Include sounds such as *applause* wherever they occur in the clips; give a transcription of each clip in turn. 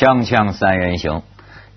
锵锵三人行，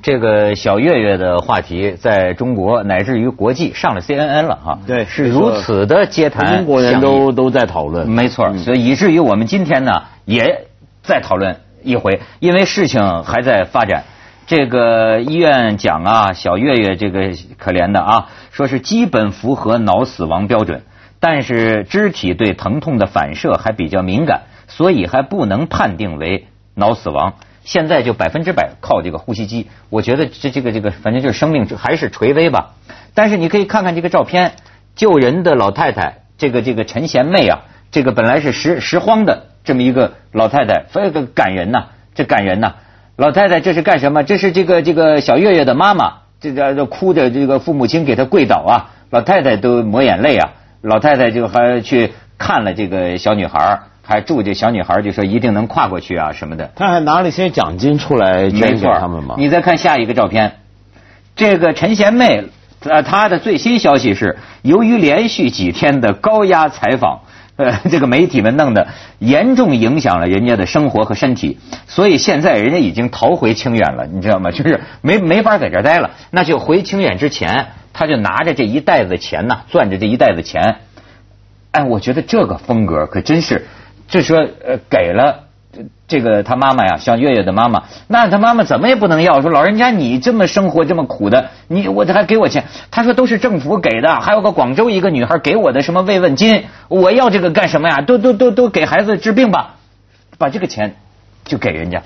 这个小岳岳的话题在中国乃至于国际上了 CNN 了哈。对是如此的街谈，中国人都都在讨论。没错，所以以至于我们今天呢也在讨论一回，因为事情还在发展。这个医院讲啊，小岳岳这个可怜的啊，说是基本符合脑死亡标准，但是肢体对疼痛的反射还比较敏感，所以还不能判定为脑死亡。现在就百分之百靠这个呼吸机，我觉得这这个这个反正就是生命还是垂危吧。但是你可以看看这个照片，救人的老太太，这个这个陈贤妹啊，这个本来是拾拾荒的这么一个老太太，非常感人呐，这感人呐。老太太这是干什么？这是这个这个小月月的妈妈，这个哭着，这个父母亲给她跪倒啊，老太太都抹眼泪啊。老太太就还去看了这个小女孩，还祝这小女孩就说一定能跨过去啊什么的。他还拿了一些奖金出来捐给他们嘛。你再看下一个照片，这个陈贤妹，呃，她的最新消息是，由于连续几天的高压采访，呃，*laughs* 这个媒体们弄的严重影响了人家的生活和身体，所以现在人家已经逃回清远了，你知道吗？就是没没法在这儿待了，那就回清远之前，他就拿着这一袋子钱呐，攥着这一袋子钱，哎，我觉得这个风格可真是，就说呃给了这这个他妈妈呀，像月月的妈妈，那他妈妈怎么也不能要，说老人家你这么生活这么苦的，你我这还给我钱？他说都是政府给的，还有个广州一个女孩给我的什么慰问金，我要这个干什么呀？都都都都给孩子治病吧，把这个钱就给人家，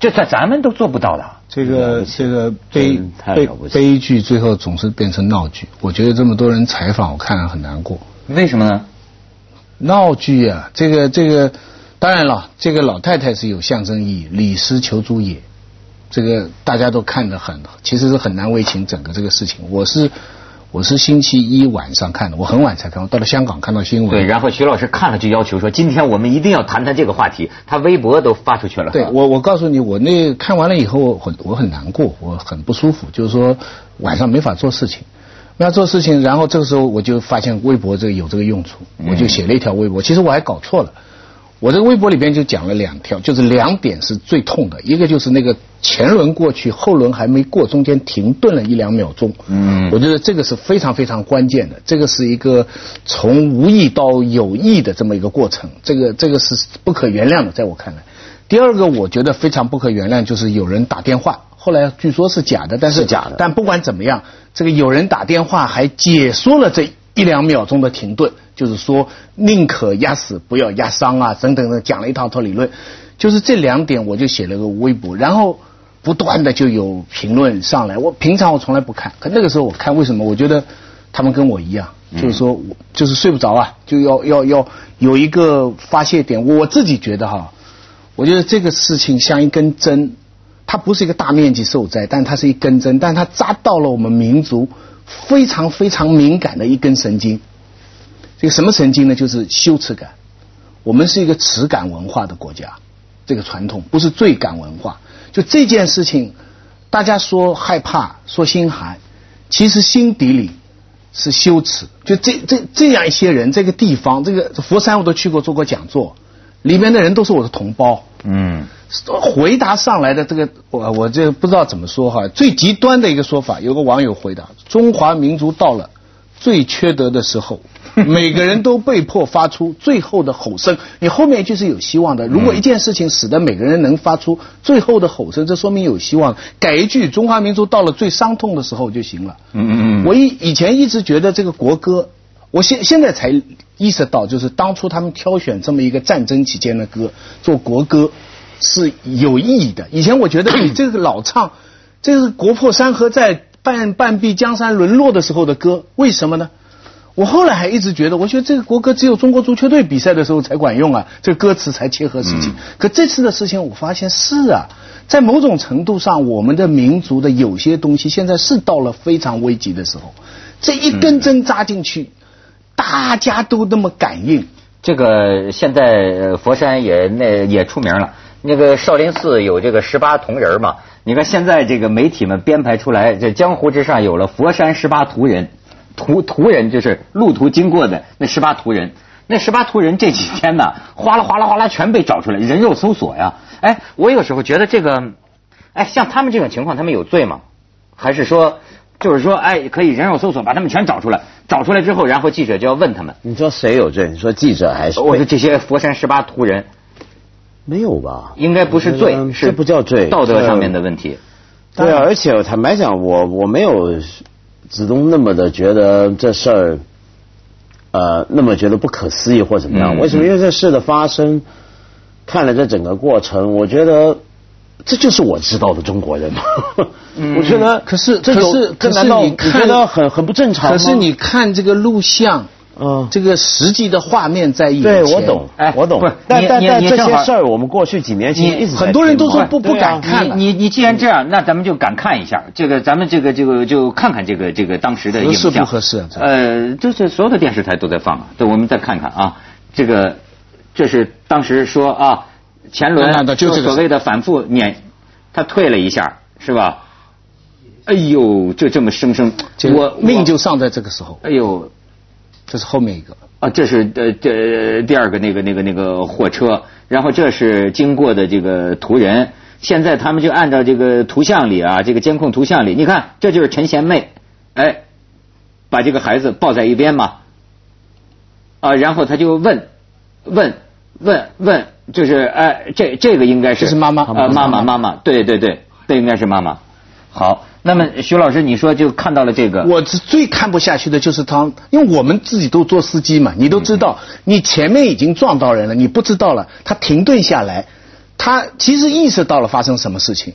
这在咱们都做不到的。这个这个悲悲悲剧最后总是变成闹剧。我觉得这么多人采访，我看了很难过。为什么呢？闹剧啊，这个这个，当然了，这个老太太是有象征意义，李斯求诸也，这个大家都看得很，其实是很难为情整个这个事情。我是我是星期一晚上看的，我很晚才看，我到了香港看到新闻。对，然后徐老师看了就要求说，今天我们一定要谈谈这个话题，他微博都发出去了。对我，我告诉你，我那看完了以后，我很我很难过，我很不舒服，就是说晚上没法做事情，没法做事情。然后这个时候我就发现微博这个有这个用处，我就写了一条微博。其实我还搞错了，我这个微博里边就讲了两条，就是两点是最痛的，一个就是那个前轮过去，后轮还没过，中间停顿了一两秒钟。嗯我觉得这个是非常非常关键的，这个是一个从无意到有意的这么一个过程，这个这个是不可原谅的，在我看来。第二个，我觉得非常不可原谅，就是有人打电话，后来据说是假的，但是是假的但不管怎么样，这个有人打电话还解说了这一两秒钟的停顿，就是说宁可压死不要压伤啊，等等的，讲了一套套理论。就是这两点，我就写了个微博，然后不断的就有评论上来。我平常我从来不看，可那个时候我看，为什么？我觉得他们跟我一样，就是说我就是睡不着啊，就要要要有一个发泄点。我自己觉得哈，我觉得这个事情像一根针，它不是一个大面积受灾，但它是一根针，但它扎到了我们民族非常非常敏感的一根神经。这个什么神经呢？就是羞耻感。我们是一个耻感文化的国家，这个传统不是罪感文化。就这件事情，大家说害怕，说心寒，其实心底里是羞耻。就这这这样一些人，这个地方，这个佛山我都去过，做过讲座，里面的人都是我的同胞。嗯回答上来的这个，我我这不知道怎么说哈。最极端的一个说法，有个网友回答：中华民族到了最缺德的时候，*laughs* 每个人都被迫发出最后的吼声。你后面一句是有希望的。如果一件事情使得每个人能发出最后的吼声，这说明有希望。改一句：中华民族到了最伤痛的时候就行了。嗯嗯嗯，我以以前一直觉得这个国歌，我现现在才意识到，就是当初他们挑选这么一个战争期间的歌做国歌是有意义的。以前我觉得你这个老唱，这是国破山河在，半半壁江山沦落的时候的歌，为什么呢？我后来还一直觉得，我觉得这个国歌只有中国足球队比赛的时候才管用啊，这个歌词才切合实际。可这次的事情，我发现是啊，在某种程度上，我们的民族的有些东西现在是到了非常危急的时候，这一根针扎进去，大家都那么感应。这个现在佛山也那也出名了，那个少林寺有这个十八铜人嘛。你看现在这个媒体们编排出来，这江湖之上有了佛山十八铜人，图图人就是路途经过的那十八图人。那十八图人这几天呢，*laughs* 哗啦哗啦哗啦全被找出来，人肉搜索呀。哎，我有时候觉得这个哎，像他们这种情况，他们有罪吗？还是说，就是说，哎，可以人肉搜索把他们全找出来，找出来之后，然后记者就要问他们。你说谁有罪？你说记者还是？我说这些佛山十八图人没有吧？应该不是罪，是这不叫罪，道德上面的问题。对啊，而且坦白讲，我我没有子东那么的觉得这事儿，呃，那么觉得不可思议或怎么样？嗯为什么？因为这事的发生，看了这整个过程，我觉得这就是我知道的中国人嘛。*laughs* 我觉得，可是这有可是可是你你看觉得很很不正常？可是你看这个录像，嗯，这个实际的画面在眼前，对我懂，哎我懂不但但但这些事儿，我们过去几年其实你一直很多人都说不不敢看了你你你既然这样，那咱们就敢看一下。这个咱们这个这个就看看这个这个当时的影像。合适不合适呃，就是所有的电视台都在放啊，对，我们再看看啊，这个这是当时说啊，前轮就这个所谓的反复碾，他退了一下，是吧？哎呦，就这么生生，我命就丧在这个时候，哎呦，这是后面一个。啊，这是呃这第二个那个那个那个货车，然后这是经过的这个途人。现在他们就按照这个图像里啊，这个监控图像里，你看这就是陈贤妹，哎，把这个孩子抱在一边嘛，啊，然后他就问问问问，就是哎，这这个应该是这是妈妈啊，妈妈妈妈，对对对，这应该是妈妈。好，那么徐老师，你说就看到了这个，我是最看不下去的就是他，因为我们自己都做司机嘛，你都知道，你前面已经撞到人了，你不知道了，他停顿下来，他其实意识到了发生什么事情，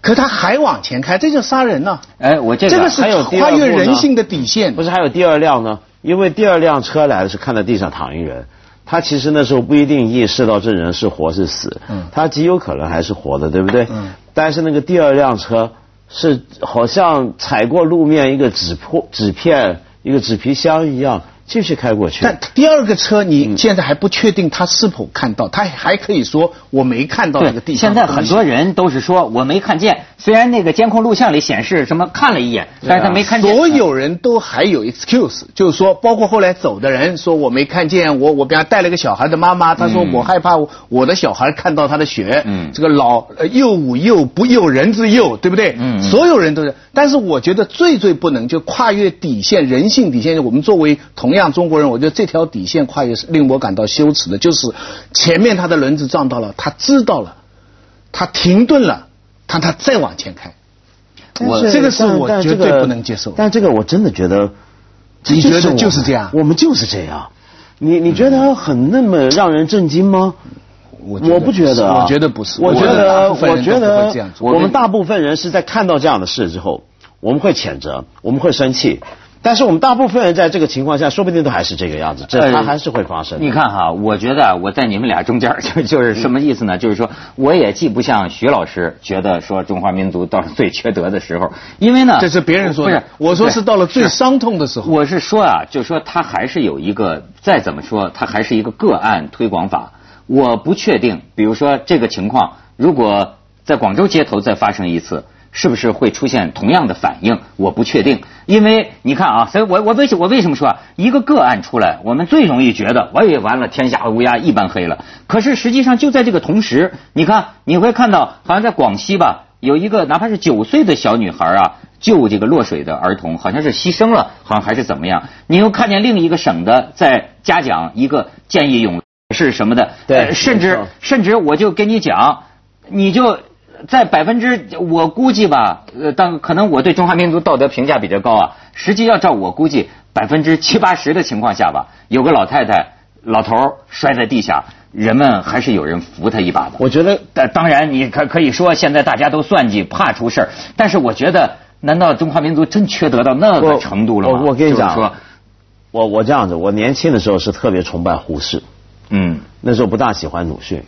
可他还往前开，这就杀人呢、哎，我这个这个是还有跨越人性的底线不。是还有第二辆呢？因为第二辆车来的是看到地上躺一人，他其实那时候不一定意识到这人是活是死，嗯他极有可能还是活的，对不对？嗯但是那个第二辆车是好像踩过路面一个纸破纸片、一个纸皮箱一样，继续开过去。但第二个车，你现在还不确定他是否看到，他还可以说我没看到那个地现方现。在很多人都是说我没看见，虽然那个监控录像里显示什么看了一眼，但是他没看见。所有人都还有 excuse，就是说，包括后来走的人说我没看见，我我比方带了个小孩的妈妈，她说嗯我害怕我的小孩看到他的血，嗯这个老呃幼吾幼不幼人之幼，对不对？嗯嗯所有人都是，但是我觉得最最不能就跨越底线，人性底线。我们作为同样中国人，我觉得这条底线跨越是令我感到羞耻的，就是前面他的轮子撞到了，他知道了，他停顿了，他他再往前开。我这个是我绝对不能接受但这个我真的觉得，你觉得就是这样我们就是这样。你你觉得很那么让人震惊吗？我我不觉得啊，我觉得不是我觉得我觉得我们大部分人是在看到这样的事之后，我们会谴责，我们会生气。但是我们大部分人在这个情况下，说不定都还是这个样子，这呃它还是会发生的。你看哈，我觉得啊我在你们俩中间，就就是什么意思呢？就是说，我也既不像徐老师觉得说中华民族到了最缺德的时候，因为呢，这是别人说的不是，我说是到了最伤痛的时候。我是说啊，就说他还是有一个，再怎么说，他还是一个个案推广法。我不确定，比如说这个情况，如果在广州街头再发生一次，是不是会出现同样的反应？我不确定，因为你看啊，所以我我为什我为什么说啊，一个个案出来，我们最容易觉得，我也完了，天下乌鸦一般黑了。可是实际上就在这个同时，你看你会看到，好像在广西吧，有一个哪怕是九岁的小女孩啊，救这个落水的儿童，好像是牺牲了，好像还是怎么样？你又看见另一个省的在嘉奖一个见义勇是什么的，对呃甚至甚至我就跟你讲，你就在百分之我估计吧，呃，当可能我对中华民族道德评价比较高啊，实际要照我估计百分之七八十的情况下吧，有个老太太、老头儿摔在地下，人们还是有人扶他一把的。我觉得但当然，你可可以说现在大家都算计，怕出事儿。但是我觉得，难道中华民族真缺德到那个程度了吗？我我跟你讲说，我我这样子，我年轻的时候是特别崇拜胡适，嗯，那时候不大喜欢鲁迅。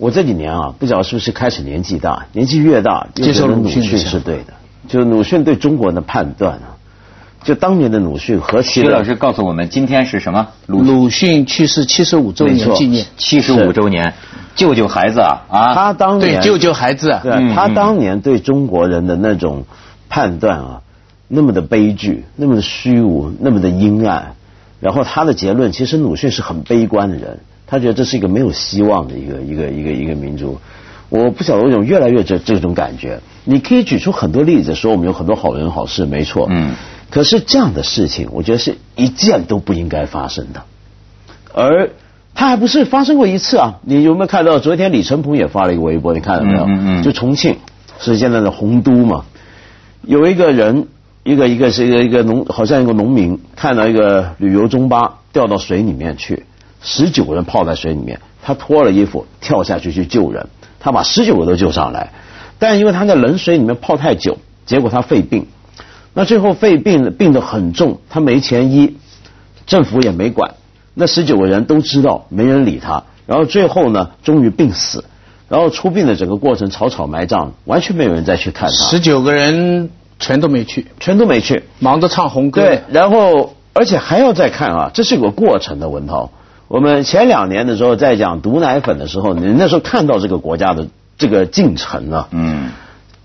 我这几年啊，不知道是不是开始年纪大，年纪越大，接受鲁迅是对的。就鲁迅对中国人的判断啊，就当年的鲁迅何其徐老师告诉我们，今天是什么？鲁鲁迅去世七十五周没错年纪念，七十五周年，救救孩子啊！啊，他当年对救救孩子啊。对、他当年对中国人的那种判断啊，那么的悲剧，那么的虚无，那么的阴暗。然后他的结论，其实鲁迅是很悲观的人，他觉得这是一个没有希望的一个一个一个一个民族。我不晓得为什么越来越这这种感觉。你可以举出很多例子，说我们有很多好人好事，没错。嗯。可是这样的事情，我觉得是一件都不应该发生的。而他还不是发生过一次啊！你有没有看到昨天李承鹏也发了一个微博？你看到没有？嗯嗯。就重庆是现在的洪都嘛，有一个人，一个一个是一个一个农，好像一个农民，看到一个旅游中巴掉到水里面去，十九个人泡在水里面，他脱了衣服跳下去去救人，他把十九个都救上来，但因为他在冷水里面泡太久，结果他肺病。那最后肺病病得很重，他没钱医，政府也没管，那十九个人都知道，没人理他，然后最后呢，终于病死，然后出殡的整个过程草草埋葬，完全没有人再去看他。十九个人全都没去，全都没去，忙着唱红歌。对，然后而且还要再看啊，这是有个过程的。文涛，我们前两年的时候在讲毒奶粉的时候，你那时候看到这个国家的这个进程啊，嗯。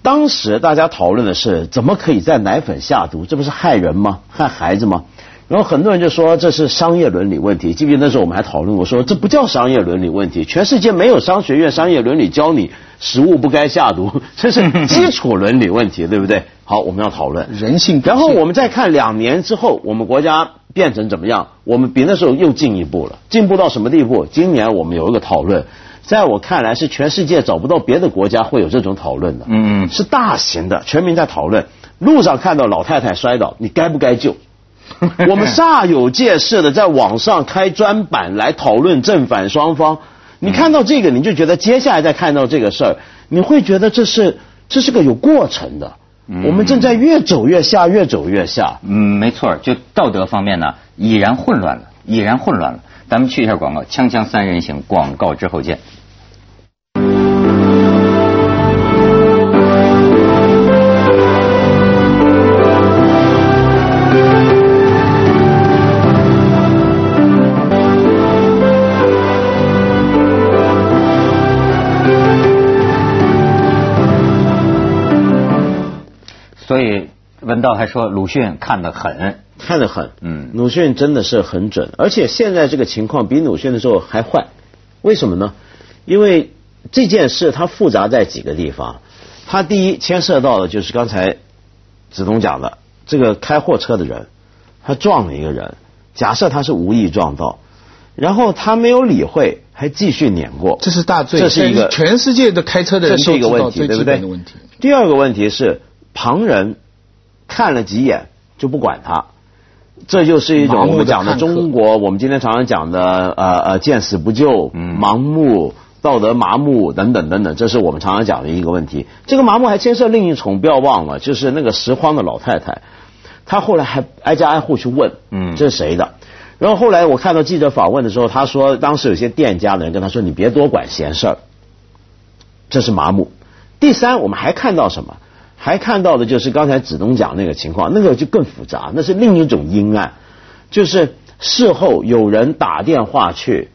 当时大家讨论的是怎么可以在奶粉下毒，这不是害人吗？害孩子吗？然后很多人就说这是商业伦理问题。记不记得那时候我们还讨论过，说这不叫商业伦理问题，全世界没有商学院商业伦理教你食物不该下毒，*laughs* 这是 *laughs* 基础伦理问题，对不对？好，我们要讨论人性。然后我们再看两年之后，我们国家变成怎么样？我们比那时候又进一步了，进步到什么地步？今年我们有一个讨论。在我看来，是全世界找不到别的国家会有这种讨论的。嗯，是大型的，全民在讨论。路上看到老太太摔倒，你该不该救？*laughs* 我们煞有介事的在网上开专版来讨论正反双方。你看到这个，你就觉得接下来再看到这个事儿，你会觉得这是这是个有过程的。我们正在越走越下，越走越下。嗯，没错，就道德方面呢，已然混乱了，已然混乱了。咱们去一下广告，锵锵三人行，广告之后见。文道还说鲁迅看得很。看得很，嗯，鲁迅真的是很准，而且现在这个情况比鲁迅的时候还坏，为什么呢？因为这件事它复杂在几个地方，它第一牵涉到的就是刚才子东讲的，这个开货车的人他撞了一个人，假设他是无意撞到，然后他没有理会，还继续碾过，这是大罪，这是一个全世界的开车的人这是一个问题，对不对？第二个问题是旁人看了几眼就不管他。这就是一种我们讲的中国，我们今天常常讲的呃呃见死不救、盲目、道德麻木等等等等，这是我们常常讲的一个问题。这个麻木还牵涉另一重，不要忘了，就是那个拾荒的老太太，她后来还挨家挨户去问，嗯，这是谁的？然后后来我看到记者访问的时候，他说当时有些店家的人跟他说：“你别多管闲事儿。”这是麻木。第三，我们还看到什么？还看到的就是刚才子东讲那个情况，那个就更复杂，那是另一种阴暗，就是事后有人打电话去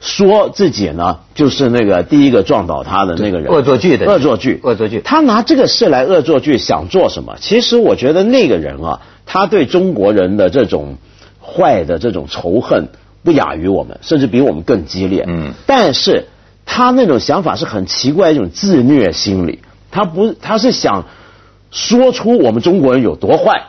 说自己呢，就是那个第一个撞倒他的那个人，恶作剧的恶作剧，恶作剧。他拿这个事来恶作剧，想做什么？其实我觉得那个人啊，他对中国人的这种坏的这种仇恨不亚于我们，甚至比我们更激烈。嗯，但是他那种想法是很奇怪一种自虐心理。他不，他是想说出我们中国人有多坏，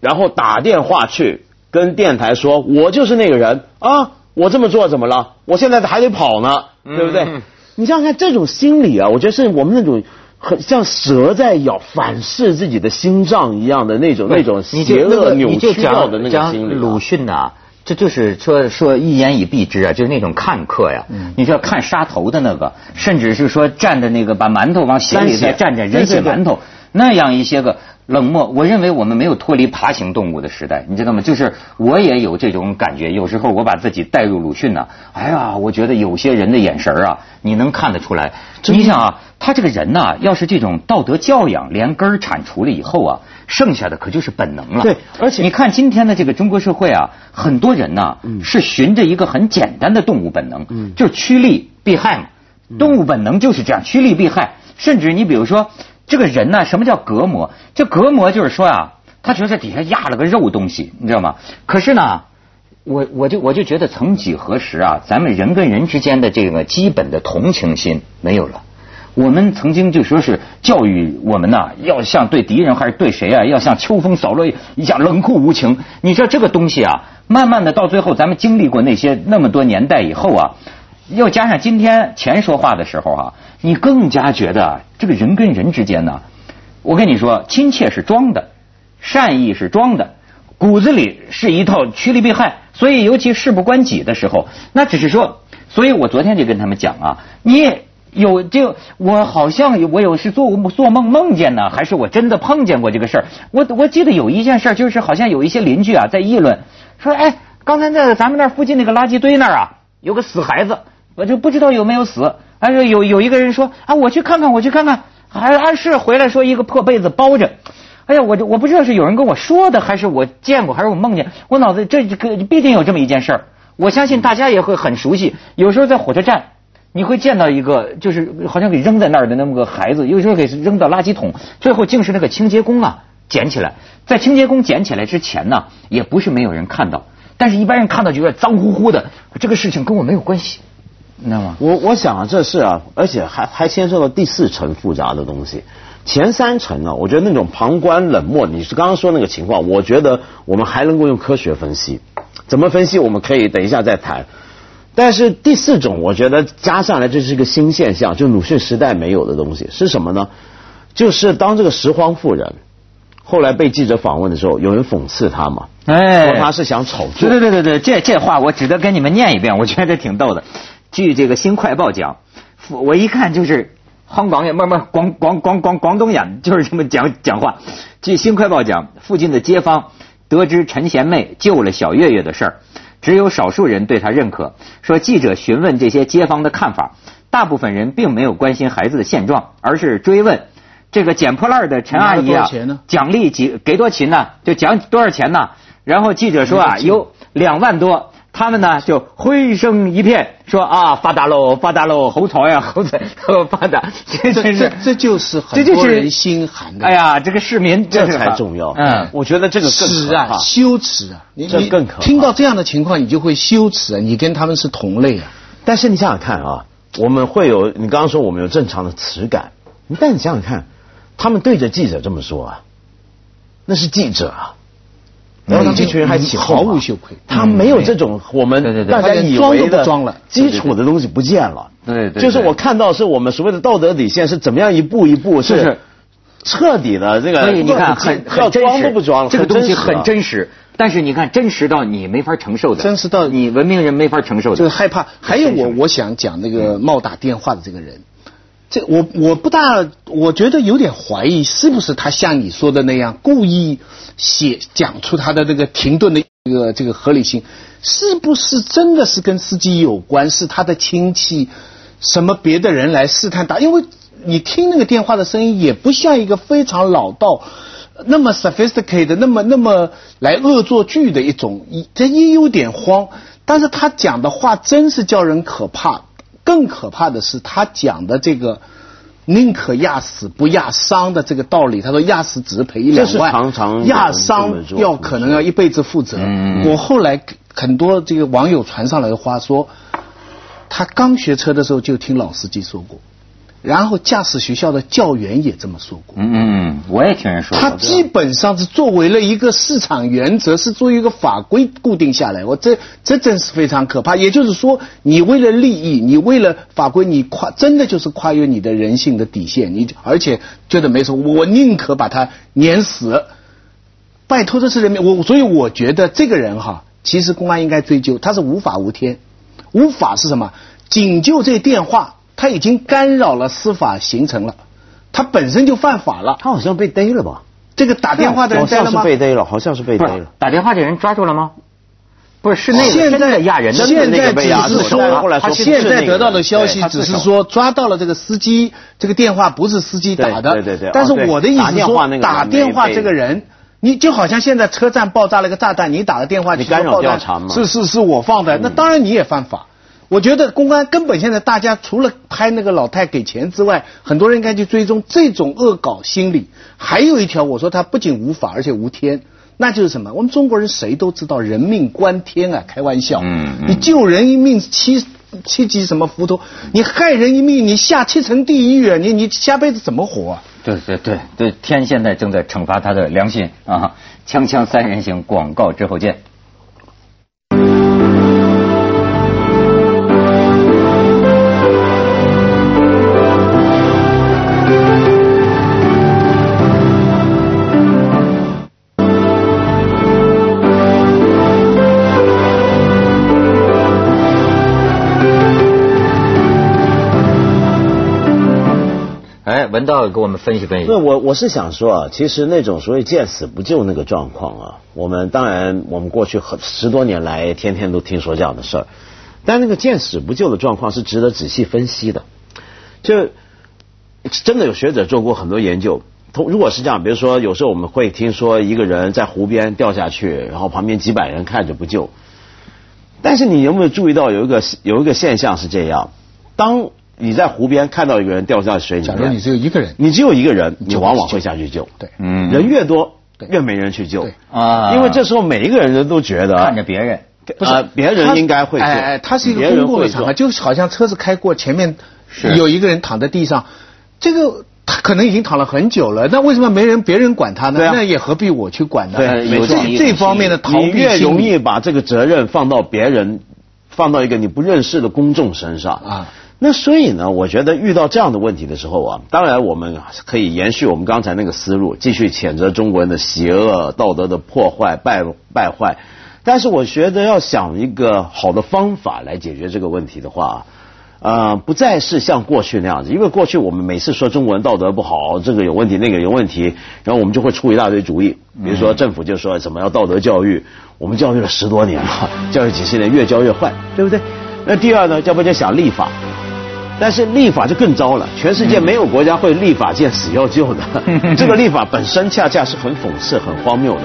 然后打电话去跟电台说，我就是那个人啊，我这么做怎么了？我现在还得跑呢，对不对？你想想看，这种心理啊，我觉得是我们那种很像蛇在咬，反噬自己的心脏一样的那种那种邪恶扭曲掉的那个心理。鲁迅呐。这就是说说一言以蔽之啊，就是那种看客呀。你就要看杀头的那个，甚至是说蘸着那个把馒头往血里再蘸蘸人血馒头，那样一些个冷漠。我认为我们没有脱离爬行动物的时代，你知道吗？就是我也有这种感觉。有时候我把自己带入鲁迅呢，哎呀，我觉得有些人的眼神啊，你能看得出来。你想啊，他这个人呐，要是这种道德教养连根儿铲除了以后啊。剩下的可就是本能了。对，而且你看今天的这个中国社会啊，很多人呢是循着一个很简单的动物本能，就是趋利避害嘛。动物本能就是这样，趋利避害。甚至你比如说，这个人呢，什么叫隔膜？这隔膜就是说啊，他觉得底下压了个肉东西，你知道吗？可是呢，我我就我就觉得，曾几何时啊，咱们人跟人之间的这个基本的同情心没有了。我们曾经就说是教育我们呐，要像对敌人还是对谁啊，要像秋风扫落叶一样冷酷无情。你知道这个东西啊，慢慢的到最后，咱们经历过那些那么多年代以后啊，又加上今天钱说话的时候啊，你更加觉得这个人跟人之间呢，我跟你说，亲切是装的，善意是装的，骨子里是一套趋利避害。所以尤其事不关己的时候，那只是说，所以我昨天就跟他们讲啊，你。有就我好像我有是做做梦梦见呢，还是我真的碰见过这个事儿？我我记得有一件事，就是好像有一些邻居啊在议论，说哎，刚才在咱们那附近那个垃圾堆那儿啊，有个死孩子，我就不知道有没有死。还是有有一个人说啊，我去看看，我去看看，还还是回来说一个破被子包着。哎呀，我就我不知道是有人跟我说的，还是我见过，还是我梦见。我脑子这个必定有这么一件事儿，我相信大家也会很熟悉。有时候在火车站。你会见到一个，就是好像给扔在那儿的那么个孩子，有时候给扔到垃圾桶，最后竟是那个清洁工啊捡起来。在清洁工捡起来之前呢，也不是没有人看到，但是一般人看到就有点脏乎乎的。这个事情跟我没有关系，你知道吗？我我想啊，这是啊，而且还还牵涉到第四层复杂的东西。前三层呢，我觉得那种旁观冷漠，你是刚刚说那个情况，我觉得我们还能够用科学分析。怎么分析？我们可以等一下再谈。但是第四种，我觉得加上来这是一个新现象，就鲁迅时代没有的东西是什么呢？就是当这个拾荒妇人后来被记者访问的时候，有人讽刺他嘛，哎，说他是想炒作。对对对对对，这这话我值得跟你们念一遍，我觉得挺逗的。据这个《新快报》讲，我一看就是香港也慢慢广广广广广东人就是这么讲讲话。据《新快报》讲，附近的街坊得知陈贤妹救了小月月的事儿。只有少数人对他认可。说记者询问这些街坊的看法，大部分人并没有关心孩子的现状，而是追问这个捡破烂的陈阿姨啊，奖励几给多钱呢？就奖多少钱呢？然后记者说啊，有两万多。他们呢就欢声一片，说啊发达喽，发达喽，猴草呀，猴子 *laughs* 发达，这这这就是很多人心寒的。哎呀，这个市民这才重要。嗯，我觉得这个耻啊，羞耻啊！你你听到这样的情况，你就会羞耻啊！你跟他们是同类啊。但是你想想看啊，我们会有你刚刚说我们有正常的耻感，但你想想看，他们对着记者这么说啊，那是记者啊。然后这群人还起毫无羞愧，他没有这种我们大家以为的装了。基础的东西不见了。对对，就是我看到是我们所谓的道德底线是怎么样一步一步是彻底的这个。所以你看很很真实，不装这个东西很真实。但是你看真实到你没法承受的，真实到你文明人没法承受的，就是害怕。还有我我想讲那个冒打电话的这个人。这我我不大，我觉得有点怀疑，是不是他像你说的那样故意写讲出他的那个停顿的这个这个合理性，是不是真的是跟司机有关？是他的亲戚什么别的人来试探他？因为你听那个电话的声音，也不像一个非常老道、那么 sophisticated、那么那么来恶作剧的一种，这也有点慌。但是他讲的话真是叫人可怕。更可怕的是，他讲的这个宁可压死不压伤的这个道理。他说压死只是赔一两万，常常压伤要可能要一辈子负责。我后来很多这个网友传上来的话说，他刚学车的时候就听老司机说过。然后驾驶学校的教员也这么说过。嗯嗯，我也听人说。他基本上是作为了一个市场原则，是作为一个法规固定下来。我这这真是非常可怕。也就是说，你为了利益，你为了法规，你跨真的就是跨越你的人性的底线。你而且觉得没错，我宁可把他碾死。拜托这是人民，我所以我觉得这个人哈，其实公安应该追究，他是无法无天。无法是什么？仅就这电话。他已经干扰了司法行程了，他本身就犯法了。他好像被逮了吧？这个打电话的人逮了吗？好像是被逮了，好像是被逮了。打电话这人抓住了吗？不是，是那个真的压人，现在只是说，他现在得到的消息只是说抓到了这个司机，这个电话不是司机打的。对对对。但是我的意思说，打电话这个人，你就好像现在车站爆炸了一个炸弹，你打个电话，你干扰调查吗？是是是我放的，那当然你也犯法。我觉得公安根本现在大家除了拍那个老太给钱之外，很多人应该去追踪这种恶搞心理。还有一条，我说他不仅无法，而且无天，那就是什么？我们中国人谁都知道人命关天啊，开玩笑。嗯嗯。你救人一命七七级什么浮屠，你害人一命，你下七层地狱啊，你你下辈子怎么活？对对对对，天现在正在惩罚他的良心啊！锵锵三人行，广告之后见。要给我们分析分析。那我我是想说啊，其实那种所谓见死不救那个状况啊，我们当然我们过去很十多年来天天都听说这样的事儿，但那个见死不救的状况是值得仔细分析的。就真的有学者做过很多研究，同如果是这样，比如说有时候我们会听说一个人在湖边掉下去，然后旁边几百人看着不救，但是你有没有注意到有一个有一个现象是这样，当。你在湖边看到一个人掉下水里面，假如你只有一个人，你只有一个人，你往往会下去救。对，嗯，人越多，越没人去救。啊，因为这时候每一个人人都觉得看着别人，不是别人应该会救。他是一个公共的场合，就好像车子开过前面，有一个人躺在地上，这个他可能已经躺了很久了，那为什么没人别人管他呢？那也何必我去管呢？对，有这这方面的逃避你越容易把这个责任放到别人，放到一个你不认识的公众身上啊。那所以呢，我觉得遇到这样的问题的时候啊，当然我们可以延续我们刚才那个思路，继续谴责中国人的邪恶、道德的破坏、败败坏。但是我觉得要想一个好的方法来解决这个问题的话，呃，不再是像过去那样子，因为过去我们每次说中国人道德不好，这个有问题，那个有问题，然后我们就会出一大堆主意，比如说政府就说什么要道德教育，我们教育了十多年了，教育几十年，越教越坏，对不对？那第二呢，要不就想立法。但是立法就更糟了，全世界没有国家会立法见死要救的，*laughs* 这个立法本身恰恰是很讽刺、很荒谬的，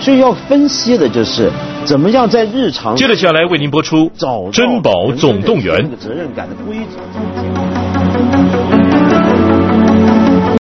所以要分析的就是怎么样在日常。接着下来为您播出《珍宝总动员》。责任感的规则。